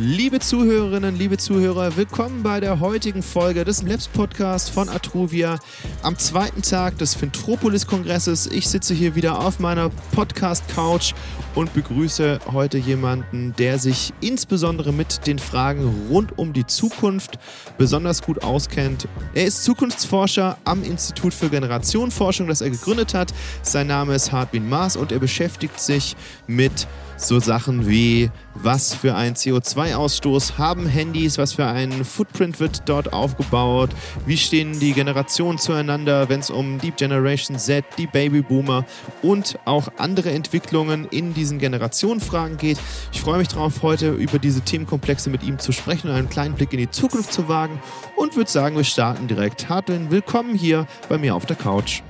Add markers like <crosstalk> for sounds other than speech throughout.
Liebe Zuhörerinnen, liebe Zuhörer, willkommen bei der heutigen Folge des Labs Podcast von Atruvia am zweiten Tag des Fintropolis-Kongresses. Ich sitze hier wieder auf meiner Podcast-Couch und begrüße heute jemanden, der sich insbesondere mit den Fragen rund um die Zukunft besonders gut auskennt. Er ist Zukunftsforscher am Institut für Generationenforschung, das er gegründet hat. Sein Name ist Hartwin Maas und er beschäftigt sich mit so Sachen wie, was für einen CO2-Ausstoß haben Handys, was für einen Footprint wird dort aufgebaut, wie stehen die Generationen zueinander, wenn es um die Generation Z, die Babyboomer und auch andere Entwicklungen in diesen Generationenfragen geht. Ich freue mich darauf, heute über diese Themenkomplexe mit ihm zu sprechen und einen kleinen Blick in die Zukunft zu wagen und würde sagen, wir starten direkt. Hartwin, willkommen hier bei mir auf der Couch.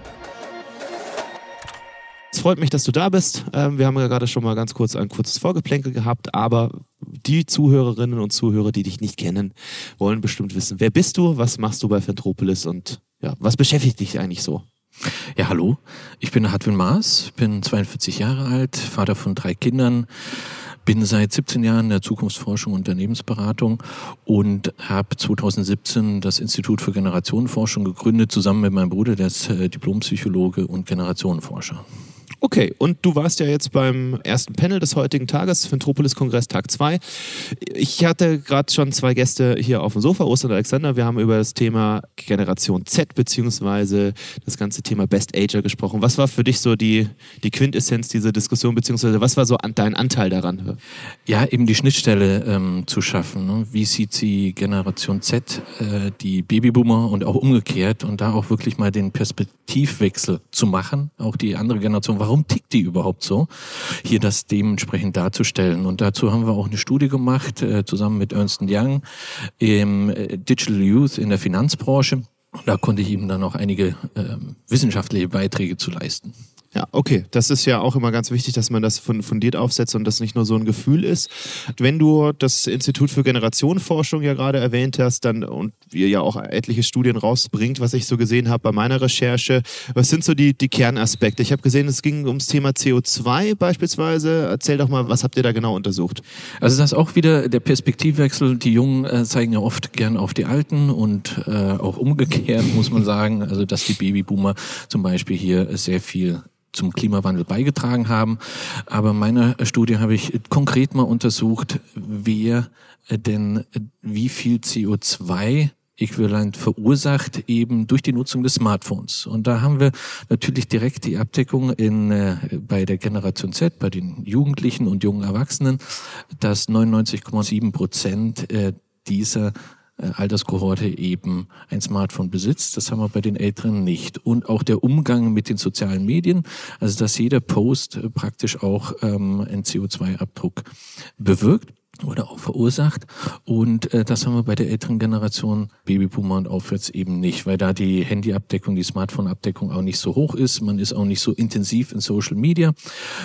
Es freut mich, dass du da bist. Ähm, wir haben ja gerade schon mal ganz kurz ein kurzes Vorgeplänkel gehabt, aber die Zuhörerinnen und Zuhörer, die dich nicht kennen, wollen bestimmt wissen, wer bist du, was machst du bei Fentropolis und ja, was beschäftigt dich eigentlich so? Ja, hallo. Ich bin Hartwin Maas, bin 42 Jahre alt, Vater von drei Kindern, bin seit 17 Jahren in der Zukunftsforschung und Unternehmensberatung und habe 2017 das Institut für Generationenforschung gegründet, zusammen mit meinem Bruder, der ist äh, Diplompsychologe und Generationenforscher. Okay, und du warst ja jetzt beim ersten Panel des heutigen Tages, Ventropolis-Kongress Tag 2. Ich hatte gerade schon zwei Gäste hier auf dem Sofa, Ostern und Alexander. Wir haben über das Thema Generation Z beziehungsweise das ganze Thema Best Ager gesprochen. Was war für dich so die, die Quintessenz dieser Diskussion, beziehungsweise was war so an, dein Anteil daran? Ja, eben die Schnittstelle ähm, zu schaffen. Ne? Wie sieht sie Generation Z, äh, die Babyboomer und auch umgekehrt und da auch wirklich mal den Perspektivwechsel zu machen, auch die andere Generation warum tickt die überhaupt so? Hier das dementsprechend darzustellen. Und dazu haben wir auch eine Studie gemacht, äh, zusammen mit Ernst Young im äh, Digital Youth in der Finanzbranche. Und da konnte ich ihm dann auch einige äh, wissenschaftliche Beiträge zu leisten. Ja, okay. Das ist ja auch immer ganz wichtig, dass man das fundiert aufsetzt und das nicht nur so ein Gefühl ist. Wenn du das Institut für Generationenforschung ja gerade erwähnt hast, dann und ihr ja auch etliche Studien rausbringt, was ich so gesehen habe bei meiner Recherche, was sind so die, die Kernaspekte? Ich habe gesehen, es ging ums Thema CO2 beispielsweise. Erzähl doch mal, was habt ihr da genau untersucht? Also das ist auch wieder der Perspektivwechsel. Die Jungen äh, zeigen ja oft gern auf die Alten und äh, auch umgekehrt <laughs> muss man sagen, also dass die Babyboomer zum Beispiel hier sehr viel zum Klimawandel beigetragen haben. Aber in meiner Studie habe ich konkret mal untersucht, wer denn wie viel CO2 Äquivalent verursacht, eben durch die Nutzung des Smartphones. Und da haben wir natürlich direkt die Abdeckung in, äh, bei der Generation Z, bei den Jugendlichen und jungen Erwachsenen, dass 99,7 Prozent äh, dieser Alterskohorte eben ein Smartphone besitzt. Das haben wir bei den Älteren nicht. Und auch der Umgang mit den sozialen Medien, also dass jeder Post äh, praktisch auch ähm, einen CO2-Abdruck bewirkt oder auch verursacht. Und äh, das haben wir bei der älteren Generation Babyboomer und aufwärts eben nicht, weil da die Handyabdeckung, die Smartphone-Abdeckung auch nicht so hoch ist. Man ist auch nicht so intensiv in Social Media.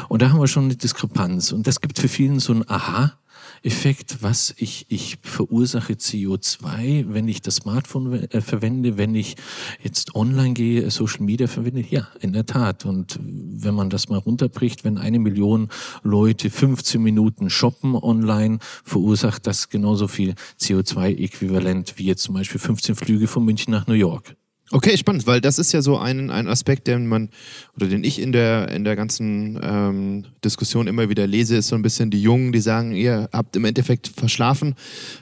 Und da haben wir schon eine Diskrepanz. Und das gibt für vielen so ein Aha. Effekt, was ich, ich verursache CO2, wenn ich das Smartphone äh, verwende, wenn ich jetzt online gehe, Social Media verwende. Ja, in der Tat. Und wenn man das mal runterbricht, wenn eine Million Leute 15 Minuten shoppen online, verursacht das genauso viel CO2-Äquivalent wie jetzt zum Beispiel 15 Flüge von München nach New York. Okay, spannend, weil das ist ja so ein, ein Aspekt, den man oder den ich in der in der ganzen ähm, Diskussion immer wieder lese, ist so ein bisschen die Jungen, die sagen, ihr habt im Endeffekt verschlafen,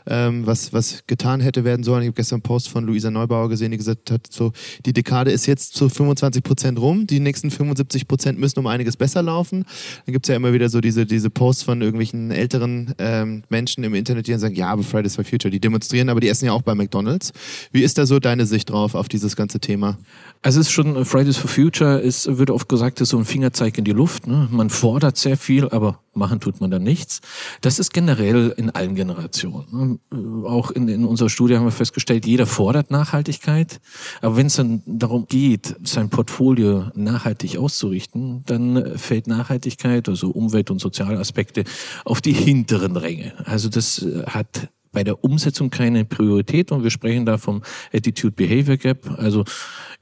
ähm, was was getan hätte werden sollen. Ich habe gestern einen Post von Luisa Neubauer gesehen, die gesagt hat, so die Dekade ist jetzt zu 25 Prozent rum, die nächsten 75 Prozent müssen um einiges besser laufen. Dann gibt's ja immer wieder so diese diese Posts von irgendwelchen älteren ähm, Menschen im Internet, die dann sagen, ja, aber Fridays for Future, die demonstrieren, aber die essen ja auch bei McDonald's. Wie ist da so deine Sicht drauf auf dieses ganze Thema? Also es ist schon äh, Fridays for Future, es wird oft gesagt, es ist so ein Fingerzeig in die Luft. Ne? Man fordert sehr viel, aber machen tut man dann nichts. Das ist generell in allen Generationen. Ne? Äh, auch in, in unserer Studie haben wir festgestellt, jeder fordert Nachhaltigkeit. Aber wenn es dann darum geht, sein Portfolio nachhaltig auszurichten, dann äh, fällt Nachhaltigkeit, also Umwelt- und Sozialaspekte, auf die hinteren Ränge. Also das hat bei der Umsetzung keine Priorität und wir sprechen da vom Attitude-Behavior Gap. Also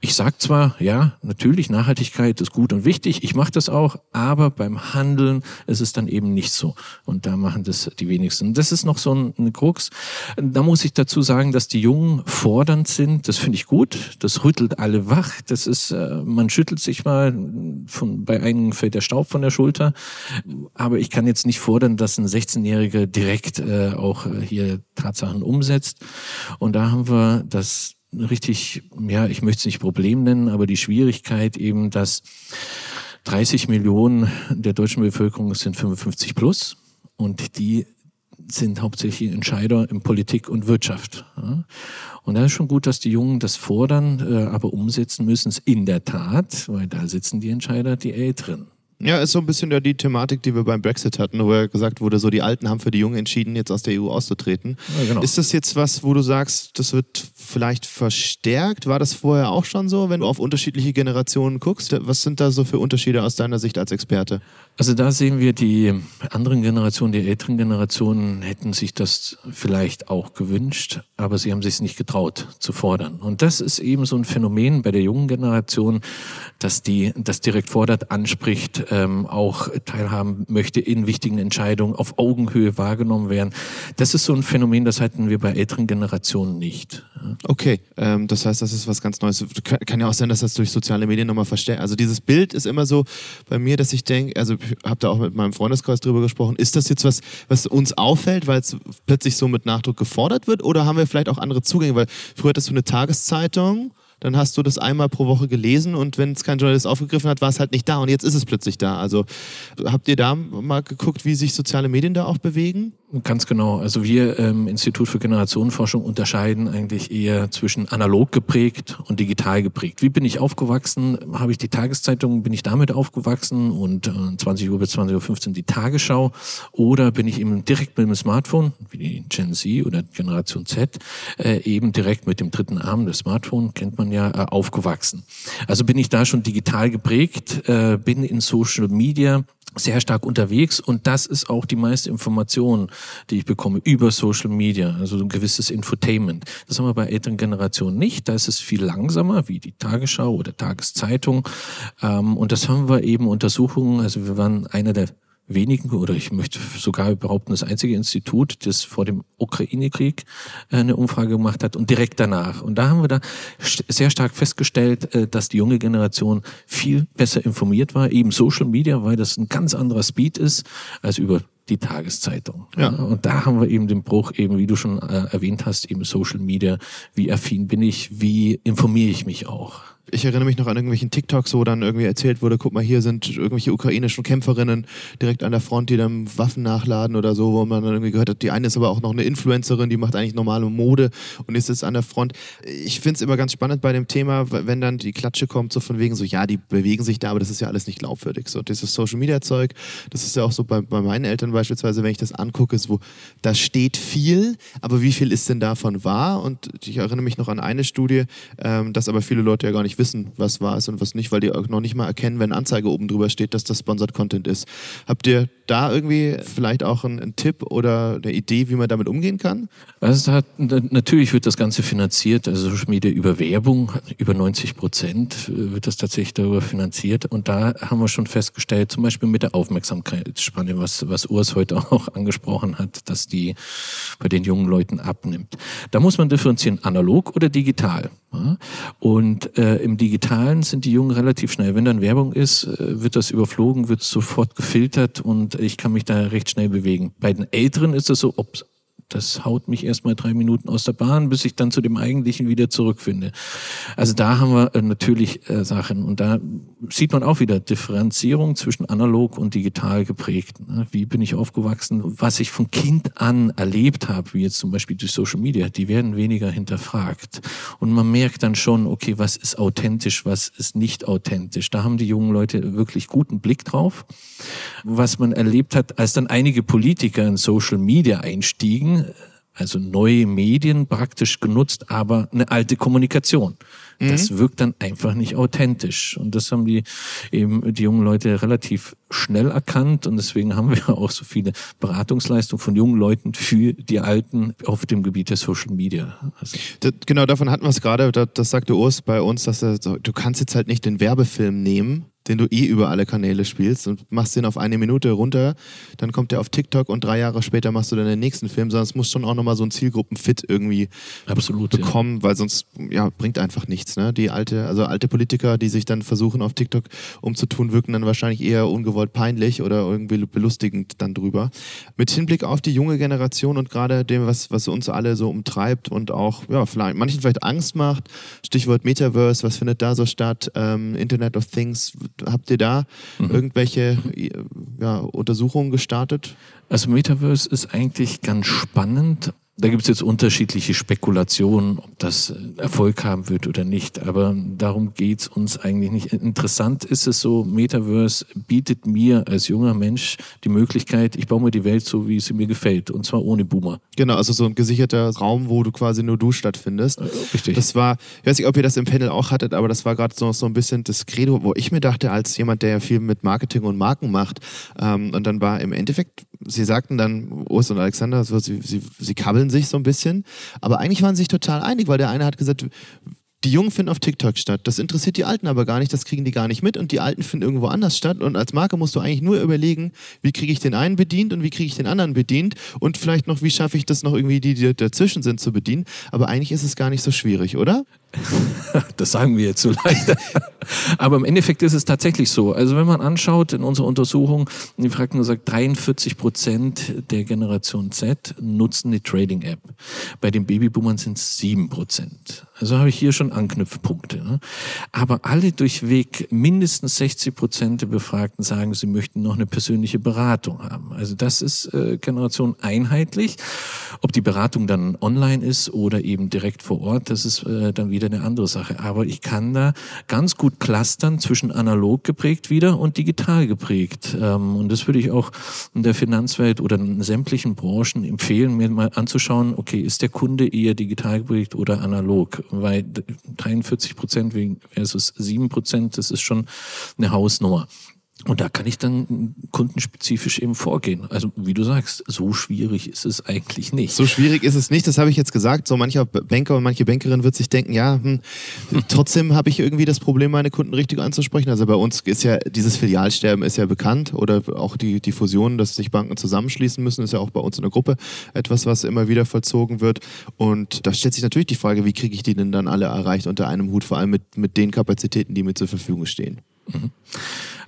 ich sage zwar, ja, natürlich, Nachhaltigkeit ist gut und wichtig, ich mache das auch, aber beim Handeln ist es dann eben nicht so. Und da machen das die wenigsten. Das ist noch so ein, ein Krux. Da muss ich dazu sagen, dass die Jungen fordernd sind. Das finde ich gut. Das rüttelt alle wach. Das ist, äh, man schüttelt sich mal, von, bei einigen fällt der Staub von der Schulter. Aber ich kann jetzt nicht fordern, dass ein 16-Jähriger direkt äh, auch hier Tatsachen umsetzt. Und da haben wir das richtig, ja, ich möchte es nicht Problem nennen, aber die Schwierigkeit eben, dass 30 Millionen der deutschen Bevölkerung sind 55 plus und die sind hauptsächlich Entscheider in Politik und Wirtschaft. Und da ist schon gut, dass die Jungen das fordern, äh, aber umsetzen müssen es in der Tat, weil da sitzen die Entscheider, die Älteren. Ja, ist so ein bisschen ja die Thematik, die wir beim Brexit hatten, wo ja gesagt wurde, so die Alten haben für die Jungen entschieden, jetzt aus der EU auszutreten. Ja, genau. Ist das jetzt was, wo du sagst, das wird vielleicht verstärkt? War das vorher auch schon so, wenn du auf unterschiedliche Generationen guckst? Was sind da so für Unterschiede aus deiner Sicht als Experte? Also da sehen wir, die anderen Generationen, die älteren Generationen hätten sich das vielleicht auch gewünscht, aber sie haben sich es nicht getraut zu fordern. Und das ist eben so ein Phänomen bei der jungen Generation, dass die das direkt fordert, anspricht, ähm, auch teilhaben möchte in wichtigen Entscheidungen, auf Augenhöhe wahrgenommen werden. Das ist so ein Phänomen, das hatten wir bei älteren Generationen nicht. Okay, ähm, das heißt, das ist was ganz Neues. Kann ja auch sein, dass das durch soziale Medien nochmal verstärkt. Also dieses Bild ist immer so bei mir, dass ich denke, also ich habe da auch mit meinem Freundeskreis drüber gesprochen, ist das jetzt was, was uns auffällt, weil es plötzlich so mit Nachdruck gefordert wird oder haben wir vielleicht auch andere Zugänge? Weil früher hattest du eine Tageszeitung dann hast du das einmal pro Woche gelesen und wenn es kein Journalist aufgegriffen hat, war es halt nicht da und jetzt ist es plötzlich da. Also habt ihr da mal geguckt, wie sich soziale Medien da auch bewegen? Ganz genau. Also wir im ähm, Institut für Generationenforschung unterscheiden eigentlich eher zwischen analog geprägt und digital geprägt. Wie bin ich aufgewachsen? Habe ich die Tageszeitung, bin ich damit aufgewachsen und äh, 20 Uhr bis 20.15 Uhr die Tagesschau oder bin ich eben direkt mit dem Smartphone, wie die Gen Z oder Generation Z, äh, eben direkt mit dem dritten Arm des Smartphone, kennt man ja, äh, aufgewachsen. Also bin ich da schon digital geprägt, äh, bin in Social Media sehr stark unterwegs und das ist auch die meiste Information, die ich bekomme über Social Media, also ein gewisses Infotainment. Das haben wir bei älteren Generationen nicht. Da ist es viel langsamer, wie die Tagesschau oder Tageszeitung. Ähm, und das haben wir eben Untersuchungen, also wir waren einer der wenigen oder ich möchte sogar behaupten, das einzige Institut, das vor dem Ukraine-Krieg äh, eine Umfrage gemacht hat und direkt danach. Und da haben wir da sehr stark festgestellt, äh, dass die junge Generation viel besser informiert war, eben Social Media, weil das ein ganz anderer Speed ist als über die Tageszeitung. Ja. Und da haben wir eben den Bruch, eben wie du schon äh, erwähnt hast, eben Social Media. Wie affin bin ich? Wie informiere ich mich auch? Ich erinnere mich noch an irgendwelchen TikToks, wo dann irgendwie erzählt wurde, guck mal, hier sind irgendwelche ukrainischen Kämpferinnen direkt an der Front, die dann Waffen nachladen oder so, wo man dann irgendwie gehört hat, die eine ist aber auch noch eine Influencerin, die macht eigentlich normale Mode und ist jetzt an der Front. Ich finde es immer ganz spannend bei dem Thema, wenn dann die Klatsche kommt, so von wegen so, ja, die bewegen sich da, aber das ist ja alles nicht glaubwürdig. So, dieses Social Media Zeug, das ist ja auch so bei, bei meinen Eltern beispielsweise, wenn ich das angucke, ist, wo da steht viel, aber wie viel ist denn davon wahr? Und ich erinnere mich noch an eine Studie, ähm, dass aber viele Leute ja gar nicht wissen, was wahr ist und was nicht, weil die noch nicht mal erkennen, wenn Anzeige oben drüber steht, dass das Sponsored Content ist. Habt ihr da irgendwie vielleicht auch einen, einen Tipp oder eine Idee, wie man damit umgehen kann? Also hat, natürlich wird das Ganze finanziert, also Social Media über Werbung, über 90 Prozent wird das tatsächlich darüber finanziert. Und da haben wir schon festgestellt, zum Beispiel mit der Aufmerksamkeitsspanne, was, was Urs heute <laughs> auch angesprochen hat, dass die bei den jungen Leuten abnimmt. Da muss man differenzieren, analog oder digital. Und äh, im Digitalen sind die Jungen relativ schnell. Wenn dann Werbung ist, äh, wird das überflogen, wird sofort gefiltert und ich kann mich da recht schnell bewegen. Bei den Älteren ist es so, ups, das haut mich erstmal drei Minuten aus der Bahn, bis ich dann zu dem Eigentlichen wieder zurückfinde. Also da haben wir äh, natürlich äh, Sachen und da sieht man auch wieder Differenzierung zwischen analog und digital geprägt. Ne? Wie bin ich aufgewachsen? Was ich von Kind an erlebt habe, wie jetzt zum Beispiel durch Social Media, die werden weniger hinterfragt. Und man merkt dann schon, okay, was ist authentisch, was ist nicht authentisch. Da haben die jungen Leute wirklich guten Blick drauf. Was man erlebt hat, als dann einige Politiker in Social Media einstiegen, also neue Medien praktisch genutzt, aber eine alte Kommunikation. Das wirkt dann einfach nicht authentisch. Und das haben die eben die jungen Leute relativ schnell erkannt und deswegen haben wir auch so viele Beratungsleistungen von jungen Leuten für die Alten auf dem Gebiet der Social Media. Also das, genau, davon hatten wir es gerade. Das, das sagte Urs bei uns, dass er, du kannst jetzt halt nicht den Werbefilm nehmen den du eh über alle Kanäle spielst und machst den auf eine Minute runter, dann kommt der auf TikTok und drei Jahre später machst du dann den nächsten Film, sondern es muss schon auch nochmal so ein Zielgruppenfit irgendwie Absolut, bekommen, ja. weil sonst ja, bringt einfach nichts. Ne? Die alte, also alte Politiker, die sich dann versuchen auf TikTok umzutun, wirken dann wahrscheinlich eher ungewollt peinlich oder irgendwie belustigend dann drüber. Mit Hinblick auf die junge Generation und gerade dem, was, was uns alle so umtreibt und auch ja, vielleicht, manchen vielleicht Angst macht, Stichwort Metaverse, was findet da so statt, ähm, Internet of Things, habt ihr da mhm. irgendwelche ja, Untersuchungen gestartet? Also Metaverse ist eigentlich ganz spannend. Da gibt es jetzt unterschiedliche Spekulationen, ob das Erfolg haben wird oder nicht, aber darum geht es uns eigentlich nicht. Interessant ist es so, Metaverse bietet mir als junger Mensch die Möglichkeit, ich baue mir die Welt so, wie sie mir gefällt, und zwar ohne Boomer. Genau, also so ein gesicherter Raum, wo du quasi nur du stattfindest. Richtig. Das war, ich weiß nicht, ob ihr das im Panel auch hattet, aber das war gerade so, so ein bisschen das Credo, wo ich mir dachte, als jemand, der ja viel mit Marketing und Marken macht, ähm, und dann war im Endeffekt, sie sagten dann, Urs und Alexander, also sie, sie, sie kabbeln sich so ein bisschen. Aber eigentlich waren sie sich total einig, weil der eine hat gesagt, die Jungen finden auf TikTok statt. Das interessiert die Alten aber gar nicht, das kriegen die gar nicht mit und die Alten finden irgendwo anders statt. Und als Marke musst du eigentlich nur überlegen, wie kriege ich den einen bedient und wie kriege ich den anderen bedient und vielleicht noch, wie schaffe ich das noch irgendwie, die, die dazwischen sind, zu bedienen. Aber eigentlich ist es gar nicht so schwierig, oder? <laughs> Das sagen wir jetzt so leicht. <laughs> Aber im Endeffekt ist es tatsächlich so. Also wenn man anschaut in unserer Untersuchung, die fragten gesagt, 43 Prozent der Generation Z nutzen die Trading-App. Bei den Babyboomern sind es 7 Prozent. Also habe ich hier schon Anknüpfpunkte. Ne? Aber alle durchweg mindestens 60 Prozent der Befragten sagen, sie möchten noch eine persönliche Beratung haben. Also das ist äh, Generation einheitlich. Ob die Beratung dann online ist oder eben direkt vor Ort, das ist äh, dann wieder eine andere Sache. Aber ich kann da ganz gut clustern zwischen analog geprägt wieder und digital geprägt. Ähm, und das würde ich auch in der Finanzwelt oder in sämtlichen Branchen empfehlen, mir mal anzuschauen, okay, ist der Kunde eher digital geprägt oder analog? weil 43 Prozent versus 7 Prozent, das ist schon eine Hausnummer. Und da kann ich dann kundenspezifisch eben vorgehen. Also wie du sagst, so schwierig ist es eigentlich nicht. So schwierig ist es nicht, das habe ich jetzt gesagt. So mancher Banker und manche Bankerin wird sich denken, ja, hm, <laughs> trotzdem habe ich irgendwie das Problem, meine Kunden richtig anzusprechen. Also bei uns ist ja dieses Filialsterben ist ja bekannt oder auch die, die Fusion, dass sich Banken zusammenschließen müssen, ist ja auch bei uns in der Gruppe etwas, was immer wieder vollzogen wird. Und da stellt sich natürlich die Frage, wie kriege ich die denn dann alle erreicht unter einem Hut, vor allem mit, mit den Kapazitäten, die mir zur Verfügung stehen. Mhm.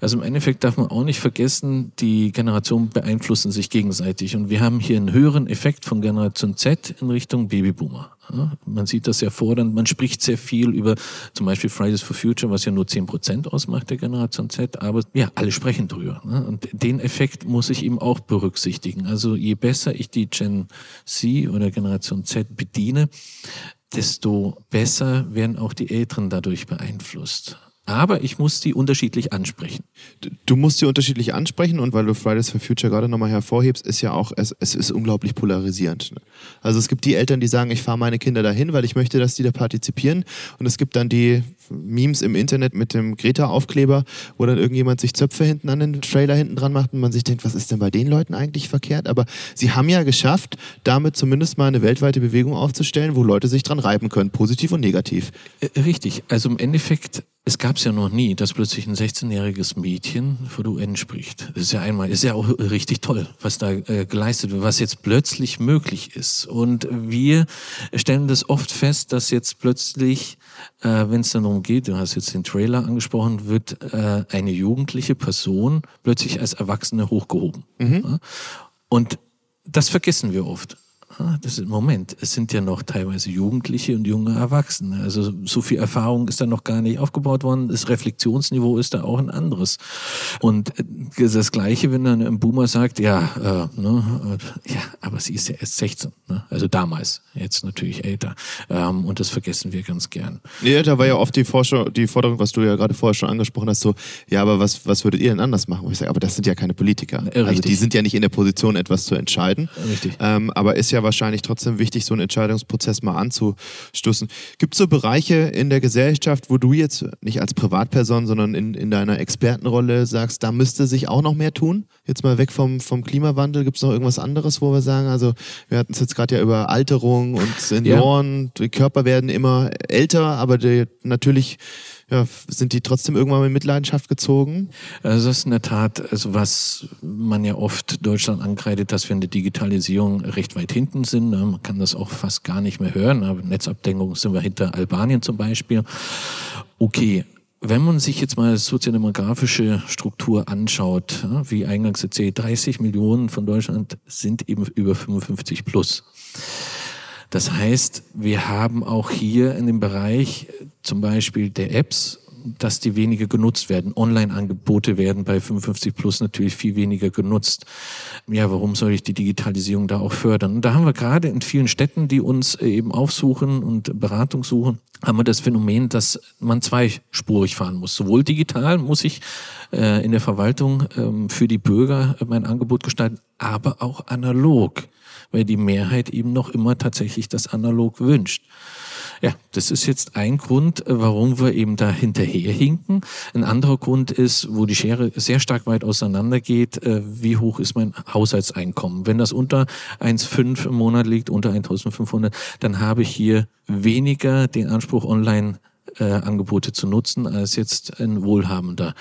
Also im Endeffekt darf man auch nicht vergessen, die Generationen beeinflussen sich gegenseitig. Und wir haben hier einen höheren Effekt von Generation Z in Richtung Babyboomer. Ja, man sieht das sehr fordernd. Man spricht sehr viel über zum Beispiel Fridays for Future, was ja nur 10 Prozent ausmacht der Generation Z. Aber ja, alle sprechen drüber. Ne? Und den Effekt muss ich eben auch berücksichtigen. Also je besser ich die Gen C oder Generation Z bediene, desto besser werden auch die Älteren dadurch beeinflusst. Aber ich muss die unterschiedlich ansprechen. Du musst sie unterschiedlich ansprechen und weil du Fridays for Future gerade nochmal hervorhebst, ist ja auch, es, es ist unglaublich polarisierend. Also es gibt die Eltern, die sagen, ich fahre meine Kinder dahin, weil ich möchte, dass die da partizipieren. Und es gibt dann die Memes im Internet mit dem Greta-Aufkleber, wo dann irgendjemand sich Zöpfe hinten an den Trailer hinten dran macht und man sich denkt, was ist denn bei den Leuten eigentlich verkehrt? Aber sie haben ja geschafft, damit zumindest mal eine weltweite Bewegung aufzustellen, wo Leute sich dran reiben können, positiv und negativ. Äh, richtig. Also im Endeffekt es gab es ja noch nie, dass plötzlich ein 16-jähriges Mädchen vor der UN spricht. Das ist ja einmal, ist ja auch richtig toll, was da äh, geleistet wird, was jetzt plötzlich möglich ist. Und wir stellen das oft fest, dass jetzt plötzlich, äh, wenn es dann darum geht, du hast jetzt den Trailer angesprochen, wird äh, eine jugendliche Person plötzlich als Erwachsene hochgehoben. Mhm. Ja? Und das vergessen wir oft. Ah, das ist Moment. Es sind ja noch teilweise Jugendliche und junge Erwachsene. Also so viel Erfahrung ist da noch gar nicht aufgebaut worden. Das Reflexionsniveau ist da auch ein anderes. Und äh, das Gleiche, wenn dann ein Boomer sagt, ja, äh, ne, äh, ja, aber sie ist ja erst 16. Ne? Also damals, jetzt natürlich älter. Ähm, und das vergessen wir ganz gern. Ja, da war ja oft die, Forschung, die Forderung, was du ja gerade vorher schon angesprochen hast, so, ja, aber was, was würdet ihr denn anders machen? ich sage, aber das sind ja keine Politiker. Äh, also die sind ja nicht in der Position, etwas zu entscheiden. Richtig. Ähm, aber ist ja ja wahrscheinlich trotzdem wichtig, so einen Entscheidungsprozess mal anzustoßen. Gibt es so Bereiche in der Gesellschaft, wo du jetzt nicht als Privatperson, sondern in, in deiner Expertenrolle sagst, da müsste sich auch noch mehr tun? Jetzt mal weg vom, vom Klimawandel, gibt es noch irgendwas anderes, wo wir sagen, also wir hatten es jetzt gerade ja über Alterung und Senioren, ja. die Körper werden immer älter, aber die, natürlich ja, sind die trotzdem irgendwann mal in Mitleidenschaft gezogen? Also das ist in der Tat, also was man ja oft Deutschland ankreidet, dass wir in der Digitalisierung recht weit hinten sind. Ne? Man kann das auch fast gar nicht mehr hören. Aber Netzabdeckung sind wir hinter Albanien zum Beispiel. Okay, wenn man sich jetzt mal soziodemografische Struktur anschaut, wie eingangs erzählt, 30 Millionen von Deutschland sind eben über 55 plus. Das heißt, wir haben auch hier in dem Bereich zum Beispiel der Apps, dass die weniger genutzt werden. Online-Angebote werden bei 55 Plus natürlich viel weniger genutzt. Ja, warum soll ich die Digitalisierung da auch fördern? Und da haben wir gerade in vielen Städten, die uns eben aufsuchen und Beratung suchen, haben wir das Phänomen, dass man zweispurig fahren muss. Sowohl digital muss ich äh, in der Verwaltung ähm, für die Bürger mein Angebot gestalten, aber auch analog weil die Mehrheit eben noch immer tatsächlich das analog wünscht. Ja, das ist jetzt ein Grund, warum wir eben da hinterherhinken. Ein anderer Grund ist, wo die Schere sehr stark weit auseinander geht, äh, wie hoch ist mein Haushaltseinkommen. Wenn das unter 1,5 im Monat liegt, unter 1.500, dann habe ich hier weniger den Anspruch, online äh, zu nutzen, als jetzt ein wohlhabender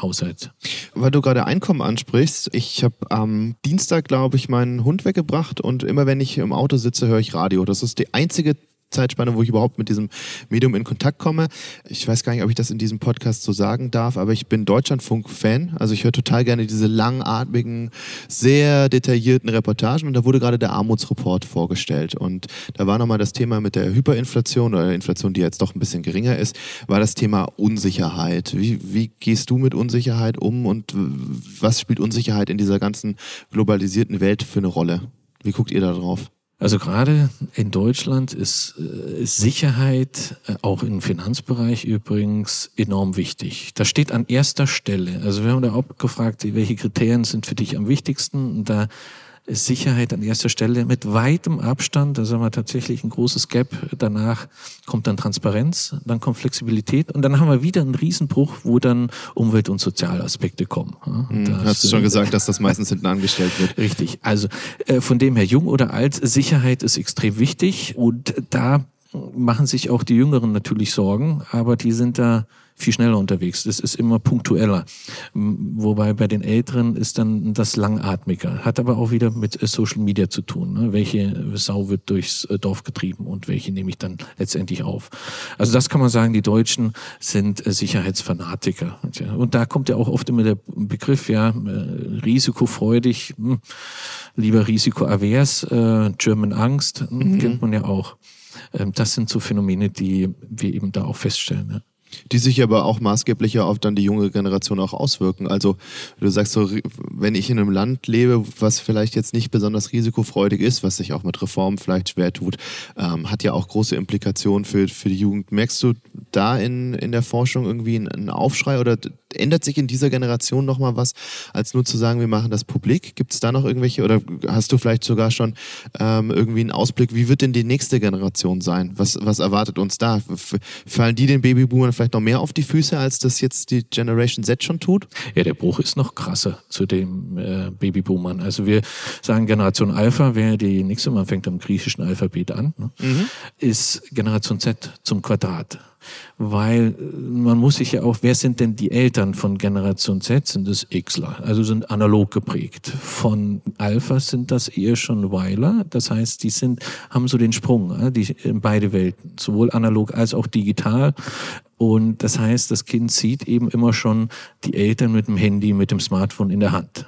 Haushalt. Weil du gerade Einkommen ansprichst, ich habe am Dienstag, glaube ich, meinen Hund weggebracht und immer wenn ich im Auto sitze, höre ich Radio. Das ist die einzige Zeitspanne, wo ich überhaupt mit diesem Medium in Kontakt komme. Ich weiß gar nicht, ob ich das in diesem Podcast so sagen darf, aber ich bin Deutschlandfunk-Fan. Also ich höre total gerne diese langatmigen, sehr detaillierten Reportagen und da wurde gerade der Armutsreport vorgestellt und da war nochmal das Thema mit der Hyperinflation oder der Inflation, die jetzt doch ein bisschen geringer ist, war das Thema Unsicherheit. Wie, wie gehst du mit Unsicherheit um und was spielt Unsicherheit in dieser ganzen globalisierten Welt für eine Rolle? Wie guckt ihr da drauf? Also gerade in Deutschland ist, äh, Sicherheit, äh, auch im Finanzbereich übrigens, enorm wichtig. Das steht an erster Stelle. Also wir haben da auch gefragt, welche Kriterien sind für dich am wichtigsten. Und da Sicherheit an erster Stelle mit weitem Abstand, da sagen wir tatsächlich ein großes Gap. Danach kommt dann Transparenz, dann kommt Flexibilität und dann haben wir wieder einen Riesenbruch, wo dann Umwelt- und Sozialaspekte kommen. Mhm, da hast du schon gesagt, dass das meistens hinten angestellt wird. <laughs> Richtig. Also äh, von dem her jung oder alt, Sicherheit ist extrem wichtig und da machen sich auch die Jüngeren natürlich Sorgen, aber die sind da viel schneller unterwegs. Das ist immer punktueller. Wobei bei den Älteren ist dann das langatmiger. Hat aber auch wieder mit äh, Social Media zu tun. Ne? Welche Sau wird durchs äh, Dorf getrieben und welche nehme ich dann letztendlich auf. Also das kann man sagen, die Deutschen sind äh, Sicherheitsfanatiker. Und da kommt ja auch oft immer der Begriff, ja, risikofreudig, hm, lieber risikoavers, German Angst, hm, mhm. kennt man ja auch. Ähm, das sind so Phänomene, die wir eben da auch feststellen. Ja. Die sich aber auch maßgeblich auf dann die junge Generation auch auswirken. Also du sagst so, wenn ich in einem Land lebe, was vielleicht jetzt nicht besonders risikofreudig ist, was sich auch mit Reformen vielleicht schwer tut, ähm, hat ja auch große Implikationen für, für die Jugend. Merkst du da in, in der Forschung irgendwie einen Aufschrei oder ändert sich in dieser Generation nochmal was, als nur zu sagen, wir machen das publik? Gibt es da noch irgendwelche oder hast du vielleicht sogar schon ähm, irgendwie einen Ausblick, wie wird denn die nächste Generation sein? Was, was erwartet uns da? Fallen die den Babyboomern vielleicht noch mehr auf die Füße, als das jetzt die Generation Z schon tut? Ja, der Bruch ist noch krasser zu den äh, Babyboomern. Also wir sagen Generation Alpha, wer die nächste, man fängt am griechischen Alphabet an, ne, mhm. ist Generation Z zum Quadrat weil äh, man muss sich ja auch, wer sind denn die Eltern von Generation Z? Sind das Xler, also sind analog geprägt. Von Alpha sind das eher schon Weiler, das heißt, die sind, haben so den Sprung, die in beide Welten, sowohl analog als auch digital. Und das heißt, das Kind sieht eben immer schon die Eltern mit dem Handy, mit dem Smartphone in der Hand.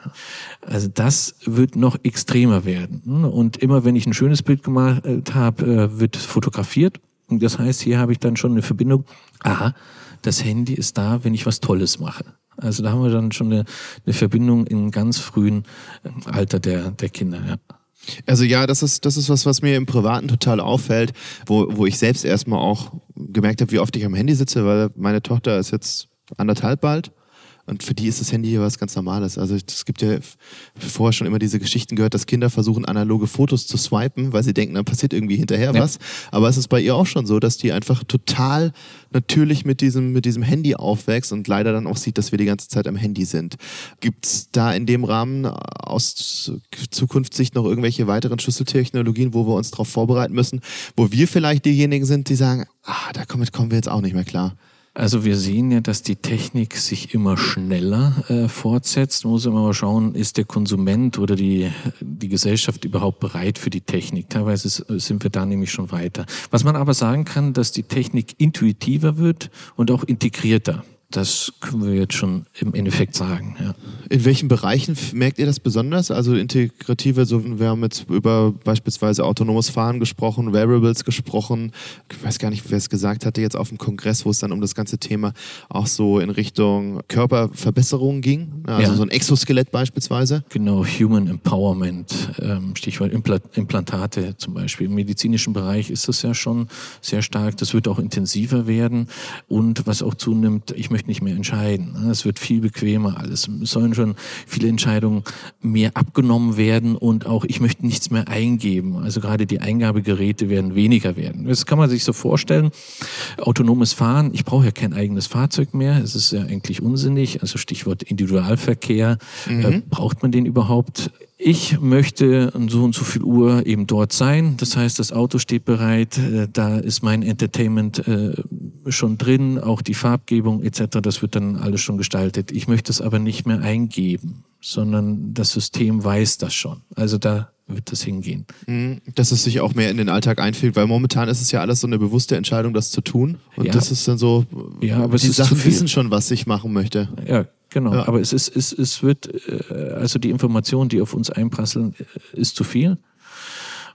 Also das wird noch extremer werden. Und immer wenn ich ein schönes Bild gemacht habe, äh, wird fotografiert das heißt, hier habe ich dann schon eine Verbindung. Aha, das Handy ist da, wenn ich was Tolles mache. Also da haben wir dann schon eine, eine Verbindung im ganz frühen äh, Alter der, der Kinder. Ja. Also ja, das ist, das ist was, was mir im Privaten total auffällt, wo, wo ich selbst erstmal auch gemerkt habe, wie oft ich am Handy sitze, weil meine Tochter ist jetzt anderthalb bald Und für die ist das Handy hier was ganz Normales. Also es gibt ja vorher schon immer diese Geschichten gehört, dass Kinder versuchen, analoge Fotos zu swipen, weil sie denken, dann passiert irgendwie hinterher ja. was. Aber es ist bei ihr auch schon so, dass die einfach total natürlich mit diesem, mit diesem Handy aufwächst und leider dann auch sieht, dass wir die ganze Zeit am Handy sind. Gibt es da in dem Rahmen aus Zukunftssicht noch irgendwelche weiteren Schlüsseltechnologien, wo wir uns darauf vorbereiten müssen, wo wir vielleicht diejenigen sind, die sagen, ah, damit kommen wir jetzt auch nicht mehr klar? Also wir sehen ja, dass die Technik sich immer schneller äh, fortsetzt. Man muss immer mal schauen, ist der Konsument oder die, die Gesellschaft überhaupt bereit für die Technik? Teilweise sind wir da nämlich schon weiter. Was man aber sagen kann, dass die Technik intuitiver wird und auch integrierter. Das können wir jetzt schon im Endeffekt sagen. Ja. In welchen Bereichen merkt ihr das besonders? Also integrative, so, wir haben jetzt über beispielsweise autonomes Fahren gesprochen, Wearables gesprochen. Ich weiß gar nicht, wer es gesagt hatte, jetzt auf dem Kongress, wo es dann um das ganze Thema auch so in Richtung Körperverbesserung ging. Also ja. so ein Exoskelett beispielsweise. Genau, Human Empowerment, ähm, Stichwort Implantate zum Beispiel. Im medizinischen Bereich ist das ja schon sehr stark. Das wird auch intensiver werden. Und was auch zunimmt, ich möchte nicht mehr entscheiden. Es wird viel bequemer alles. Es sollen schon viele Entscheidungen mehr abgenommen werden und auch ich möchte nichts mehr eingeben. Also gerade die Eingabegeräte werden weniger werden. Das kann man sich so vorstellen. Autonomes Fahren, ich brauche ja kein eigenes Fahrzeug mehr. Es ist ja eigentlich unsinnig. Also Stichwort Individualverkehr. Mhm. Äh, braucht man den überhaupt? Ich möchte so und so viel Uhr eben dort sein. Das heißt, das Auto steht bereit, äh, da ist mein Entertainment äh, schon drin, auch die Farbgebung etc. Das wird dann alles schon gestaltet. Ich möchte es aber nicht mehr eingeben, sondern das System weiß das schon. Also da wird das hingehen. Mhm. Dass es sich auch mehr in den Alltag einfühlt, weil momentan ist es ja alles so eine bewusste Entscheidung, das zu tun. Und ja. das ist dann so, ja, aber die Sachen wissen schon, was ich machen möchte. Ja, Genau, ja. aber es ist, es, es wird, äh, also die Information, die auf uns einprasseln, äh, ist zu viel.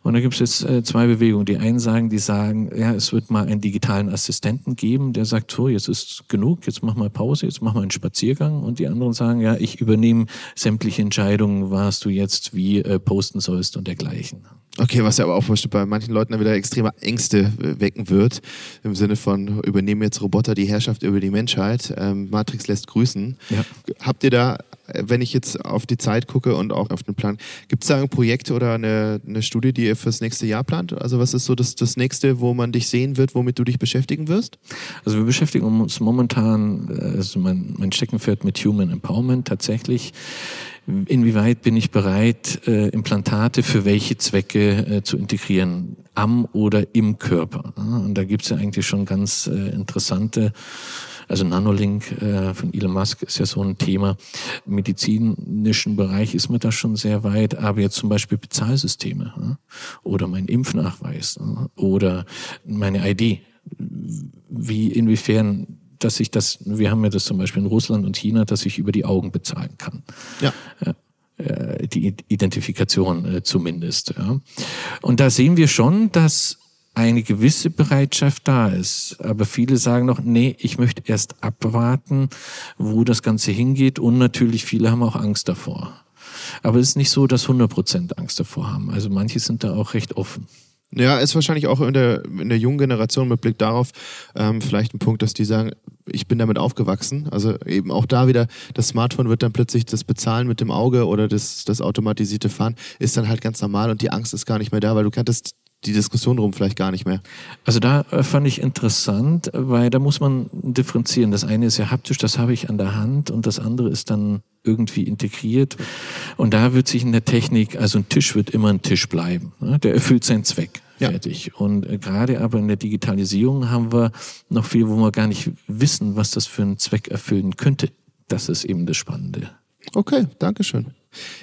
Und da gibt es jetzt äh, zwei Bewegungen. Die einen sagen, die sagen, ja, es wird mal einen digitalen Assistenten geben, der sagt, so, jetzt ist genug, jetzt mach mal Pause, jetzt mach mal einen Spaziergang. Und die anderen sagen, ja, ich übernehme sämtliche Entscheidungen, was du jetzt wie äh, posten sollst und dergleichen. Okay, was ja aber auch bei manchen Leuten dann wieder extreme Ängste äh, wecken wird, im Sinne von übernehmen jetzt Roboter die Herrschaft über die Menschheit. Ähm, Matrix lässt grüßen. Ja. Habt ihr da, wenn ich jetzt auf die Zeit gucke und auch auf den Plan, gibt es da ein Projekt oder eine, eine Studie, die ihr fürs nächste Jahr plant? Also was ist so das, das nächste, wo man dich sehen wird, womit du dich beschäftigen wirst? Also wir beschäftigen uns momentan, äh, also mein, mein Steckenpferd mit Human Empowerment tatsächlich inwieweit bin ich bereit, äh, Implantate für welche Zwecke äh, zu integrieren, am oder im Körper. Und da gibt es ja eigentlich schon ganz äh, interessante, also Nanolink äh, von Elon Musk ist ja so ein Thema. Im medizinischen Bereich ist man da schon sehr weit, aber jetzt zum Beispiel Bezahlsysteme oder mein Impfnachweis oder meine ID. Wie, inwiefern dass ich das, wir haben ja das zum Beispiel in Russland und China, dass ich über die Augen bezahlen kann. Ja. Äh, die Identifikation äh, zumindest. Ja. Und da sehen wir schon, dass eine gewisse Bereitschaft da ist. Aber viele sagen noch, nee, ich möchte erst abwarten, wo das Ganze hingeht. Und natürlich viele haben auch Angst davor. Aber es ist nicht so, dass 100 Prozent Angst davor haben. Also manche sind da auch recht offen. Ja, ist wahrscheinlich auch in der, in der jungen Generation mit Blick darauf ähm, vielleicht ein Punkt, dass die sagen, ich bin damit aufgewachsen. Also eben auch da wieder, das Smartphone wird dann plötzlich das Bezahlen mit dem Auge oder das, das automatisierte Fahren ist dann halt ganz normal und die Angst ist gar nicht mehr da, weil du kanntest die Diskussion drum vielleicht gar nicht mehr. Also da äh, fand ich interessant, weil da muss man differenzieren. Das eine ist ja haptisch, das habe ich an der Hand und das andere ist dann irgendwie integriert. Und da wird sich in der Technik, also ein Tisch wird immer ein Tisch bleiben. Ne? Der erfüllt seinen Zweck. Fertig. Ja. Und äh, gerade aber in der Digitalisierung haben wir noch viel, wo wir gar nicht wissen, was das für einen Zweck erfüllen könnte. Das ist eben das Spannende. Okay, danke schön.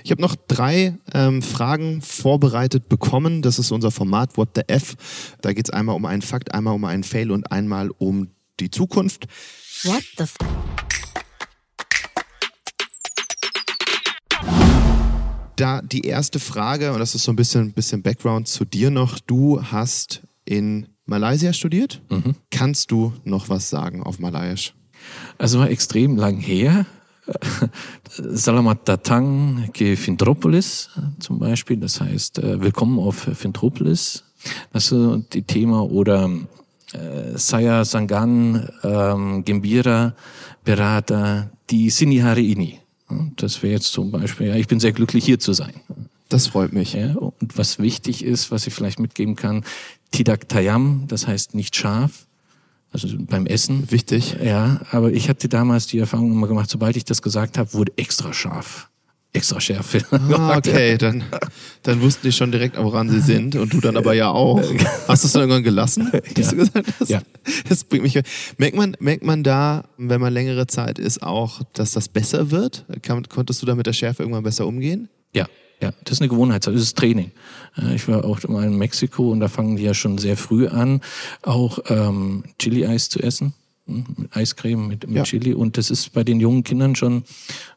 Ich habe noch drei ähm, Fragen vorbereitet bekommen. Das ist unser Format What the F. Da geht es einmal um einen Fakt, einmal um einen Fail und einmal um die Zukunft. What the F Da die erste Frage, und das ist so ein bisschen, bisschen Background zu dir noch. Du hast in Malaysia studiert. Mhm. Kannst du noch was sagen auf Malayisch? Also war extrem lang her. Salamat datang ke Fintropolis zum Beispiel, das heißt äh, Willkommen auf Fintropolis. Das ist die Thema oder äh, Saya Sangan, ähm, Gembira, Berata, die Sinihari Ini. Das wäre jetzt zum Beispiel, ja, ich bin sehr glücklich hier zu sein. Das freut mich. Ja, und was wichtig ist, was ich vielleicht mitgeben kann, Tidak Tayam, das heißt nicht scharf, also beim Essen. Wichtig. Ja, aber ich hatte damals die Erfahrung immer gemacht, sobald ich das gesagt habe, wurde extra scharf. Extra Schärfe. <laughs> Ah, okay, dann, dann wussten die schon direkt, woran sie sind und du dann aber ja auch. Hast du es dann irgendwann gelassen, dass ja. du gesagt hast? Ja. Das bringt mich. Merkt man, merkt man da, wenn man längere Zeit ist, auch, dass das besser wird? Konntest du da mit der Schärfe irgendwann besser umgehen? Ja, ja, das ist eine Gewohnheit, das ist Training. Ich war auch mal in Mexiko und da fangen die ja schon sehr früh an, auch ähm, Chili-Eis zu essen. Mit Eiscreme, mit, mit Ja. Chili. Und das ist bei den jungen Kindern schon,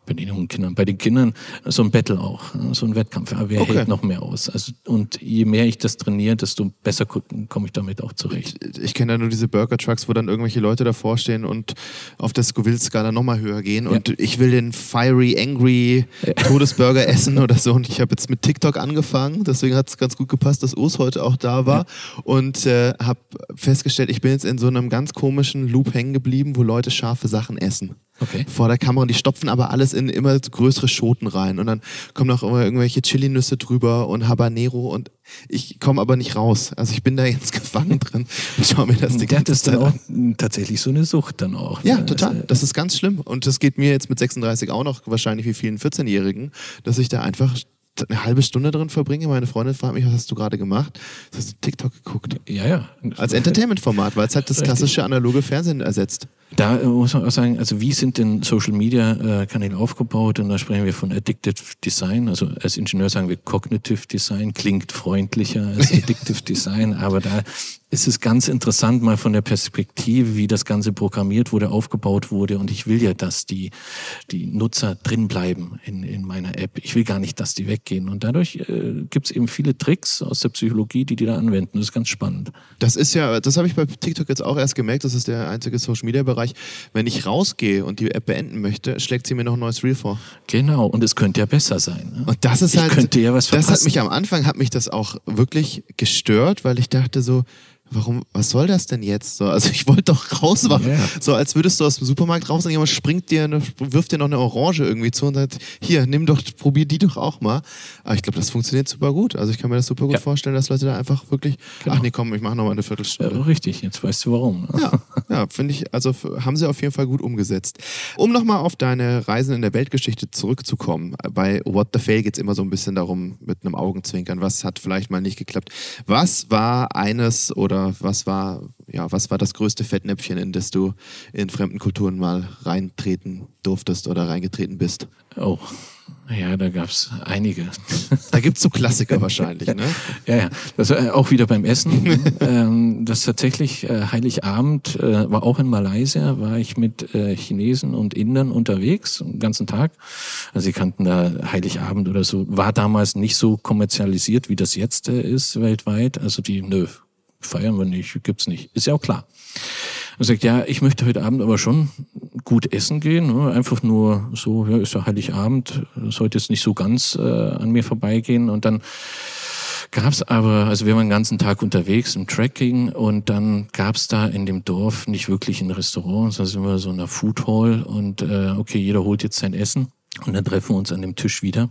bei den jungen Kindern, bei den Kindern so ein Battle auch, so ein Wettkampf. Ja, wer Okay. hält noch mehr aus? Also, und je mehr ich das trainiere, desto besser komme ich damit auch zurecht. Ich kenne da nur diese Burger Trucks, wo dann irgendwelche Leute davor stehen und auf der Scoville-Skala nochmal höher gehen. Und ich will den Fiery, Angry <laughs> Todesburger essen oder so. Und ich habe jetzt mit TikTok angefangen, deswegen hat es ganz gut gepasst, dass Urs heute auch da war. Und äh, habe festgestellt, ich bin jetzt in so einem ganz komischen Loop hängen geblieben, wo Leute scharfe Sachen essen. Okay. Vor der Kamera und die stopfen aber alles in immer größere Schoten rein und dann kommen noch immer irgendwelche Chilinüsse drüber und Habanero und ich komme aber nicht raus. Also ich bin da jetzt <laughs> gefangen drin und schau mir das die ganze das dann Zeit auch an. tatsächlich so eine Sucht dann auch. Ja, ne? total. Also, Das ist ganz schlimm. Und das geht mir jetzt mit 36 auch noch wahrscheinlich wie vielen 14-Jährigen, dass ich da einfach eine halbe Stunde drin verbringe. Meine Freundin fragt mich, was hast du gerade gemacht? Hast du TikTok geguckt? Ja, ja. Als Entertainment-Format, weil es halt das klassische analoge Fernsehen ersetzt. Da muss man auch sagen, also wie sind denn Social Media äh, Kanäle aufgebaut? Und da sprechen wir von Addictive Design. Also als Ingenieur sagen wir Cognitive Design, klingt freundlicher als <laughs> Addictive Design, aber da ist es ganz interessant mal von der Perspektive, wie das Ganze programmiert wurde, aufgebaut wurde. Und ich will ja, dass die, die Nutzer drin bleiben in, in meiner App. Ich will gar nicht, dass die weggehen. Und dadurch äh, gibt es eben viele Tricks aus der Psychologie, die die da anwenden. Das ist ganz spannend. Das ist ja, das habe ich bei TikTok jetzt auch erst gemerkt, das ist der einzige Social-Media-Bereich. Wenn ich rausgehe und die App beenden möchte, schlägt sie mir noch ein neues Reel vor. Genau. Und es könnte ja besser sein. Ne? Und das ist Ich halt. könnte ja was Das hat verpassen. mich am Anfang hat mich das auch wirklich gestört, weil ich dachte so, warum, was soll das denn jetzt? So, also ich wollte doch rausmachen. Ja. So als würdest du aus dem Supermarkt raus und jemand springt dir, eine, wirft dir noch eine Orange irgendwie zu und sagt, hier, nimm doch, probier die doch auch mal. Aber ich glaube, das funktioniert super gut. Also ich kann mir das super gut Ja. vorstellen, dass Leute da einfach wirklich, Genau. ach nee, komm, ich mache noch mal eine Ja, Viertelstunde. richtig, jetzt weißt du warum. ne? Ja, ja finde ich, also haben sie auf jeden Fall gut umgesetzt. Um nochmal auf deine Reisen in der Weltgeschichte zurückzukommen, bei What the Fail geht es immer so ein bisschen darum, mit einem Augenzwinkern, was hat vielleicht mal nicht geklappt. Was war eines oder was war, ja, was war das größte Fettnäpfchen, in das du in fremden Kulturen mal reintreten durftest oder reingetreten bist? Oh, ja, da gab's einige. Da gibt es so Klassiker <laughs> wahrscheinlich, ne? Ja, ja, das war äh, auch wieder beim Essen. <laughs> ähm, das tatsächlich äh, Heiligabend äh, war auch in Malaysia, war ich mit äh, Chinesen und Indern unterwegs, den ganzen Tag. Also sie kannten da Heiligabend oder so. War damals nicht so kommerzialisiert, wie das jetzt ist weltweit. Also die, nö, feiern wir nicht, gibt's nicht. Ist ja auch klar. Er sagt, ja, ich möchte heute Abend aber schon gut essen gehen. Ne? Einfach nur so, ja, ist ja Heiligabend, sollte jetzt nicht so ganz äh, an mir vorbeigehen. Und dann gab's aber, also wir waren den ganzen Tag unterwegs im Trekking und dann gab's da in dem Dorf nicht wirklich ein Restaurant, sondern sind wir so in einer Food Hall und äh, okay, jeder holt jetzt sein Essen und dann treffen wir uns an dem Tisch wieder.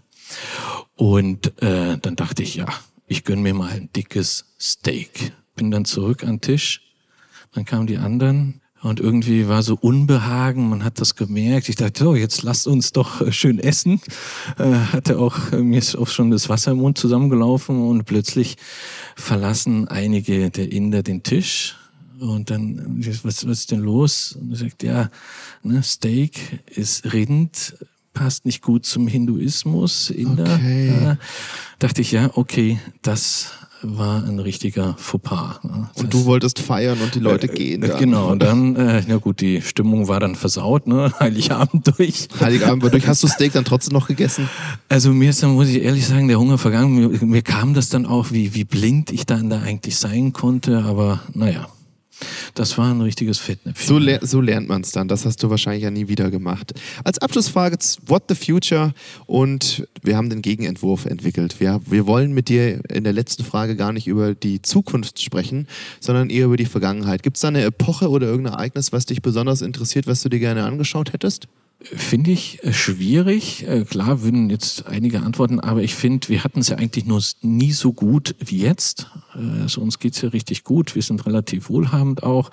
Und äh, dann dachte ich, ja, ich gönn mir mal ein dickes Steak. Bin dann zurück an den Tisch dann kamen die anderen und irgendwie war so Unbehagen, man hat das gemerkt. Ich dachte, so, jetzt lasst uns doch äh, schön essen. Äh, hatte auch, äh, mir ist auch schon das Wasser im Mund zusammengelaufen und plötzlich verlassen einige der Inder den Tisch. Und dann, äh, was, was ist denn los? Und er sagt, ja, ne, Steak ist Rind, passt nicht gut zum Hinduismus. Inder. Okay. Äh, dachte ich, ja, okay, das war ein richtiger Fauxpas. ne. Und du wolltest feiern und die Leute gehen. äh, Dann. Genau, und dann, äh, ja gut, die Stimmung war dann versaut, ne? <laughs> Heiligabend durch. Heiligabend war durch. Hast du Steak dann trotzdem noch gegessen? Also mir ist dann, muss ich ehrlich sagen, der Hunger vergangen. Mir, mir kam das dann auch, wie, wie blind ich dann da eigentlich sein konnte, aber naja. Das war ein richtiges Fettnäpfchen. So, le so lernt man es dann. Das hast du wahrscheinlich ja nie wieder gemacht. Als Abschlussfrage, what the future? Und wir haben den Gegenentwurf entwickelt. Wir, wir wollen mit dir in der letzten Frage gar nicht über die Zukunft sprechen, sondern eher über die Vergangenheit. Gibt es da eine Epoche oder irgendein Ereignis, was dich besonders interessiert, was du dir gerne angeschaut hättest? Finde ich äh, schwierig. Äh, klar würden jetzt einige antworten, aber ich finde, wir hatten es ja eigentlich nur nie so gut wie jetzt. Also uns geht's ja richtig gut. Wir sind relativ wohlhabend auch.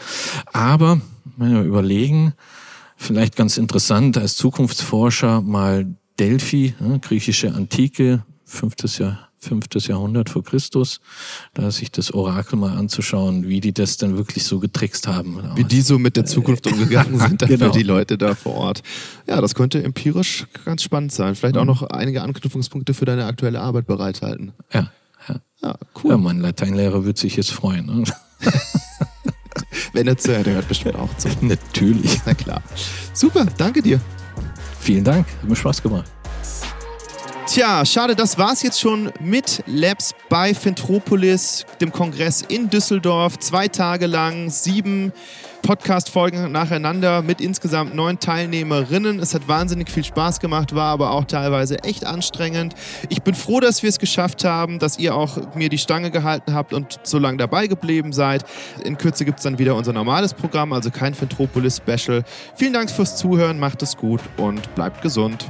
Aber, wenn wir überlegen, vielleicht ganz interessant als Zukunftsforscher mal Delphi, griechische Antike, fünftes Jahr, fünftes Jahrhundert vor Christus, da sich das Orakel mal anzuschauen, wie die das dann wirklich so getrickst haben. Wie die so mit der Zukunft umgegangen sind, <laughs> genau. für die Leute da vor Ort. Ja, das könnte empirisch ganz spannend sein. Vielleicht auch mhm. noch einige Anknüpfungspunkte für deine aktuelle Arbeit bereithalten. Ja, ja. Ja, cool. Ja, mein Lateinlehrer wird sich jetzt freuen. Ne? <laughs> Wenn er zuhört, der hört bestimmt auch zu. <laughs> Natürlich. Na klar. Super, danke dir. Vielen Dank, hat mir Spaß gemacht. Tja, schade, das war's jetzt schon mit Labs bei Fintropolis, dem Kongress in Düsseldorf. Zwei Tage lang, sieben Podcast-Folgen nacheinander mit insgesamt neun Teilnehmerinnen. Es hat wahnsinnig viel Spaß gemacht, war aber auch teilweise echt anstrengend. Ich bin froh, dass wir es geschafft haben, dass ihr auch mir die Stange gehalten habt und so lange dabei geblieben seid. In Kürze gibt es dann wieder unser normales Programm, also kein Fintropolis-Special. Vielen Dank fürs Zuhören, macht es gut und bleibt gesund.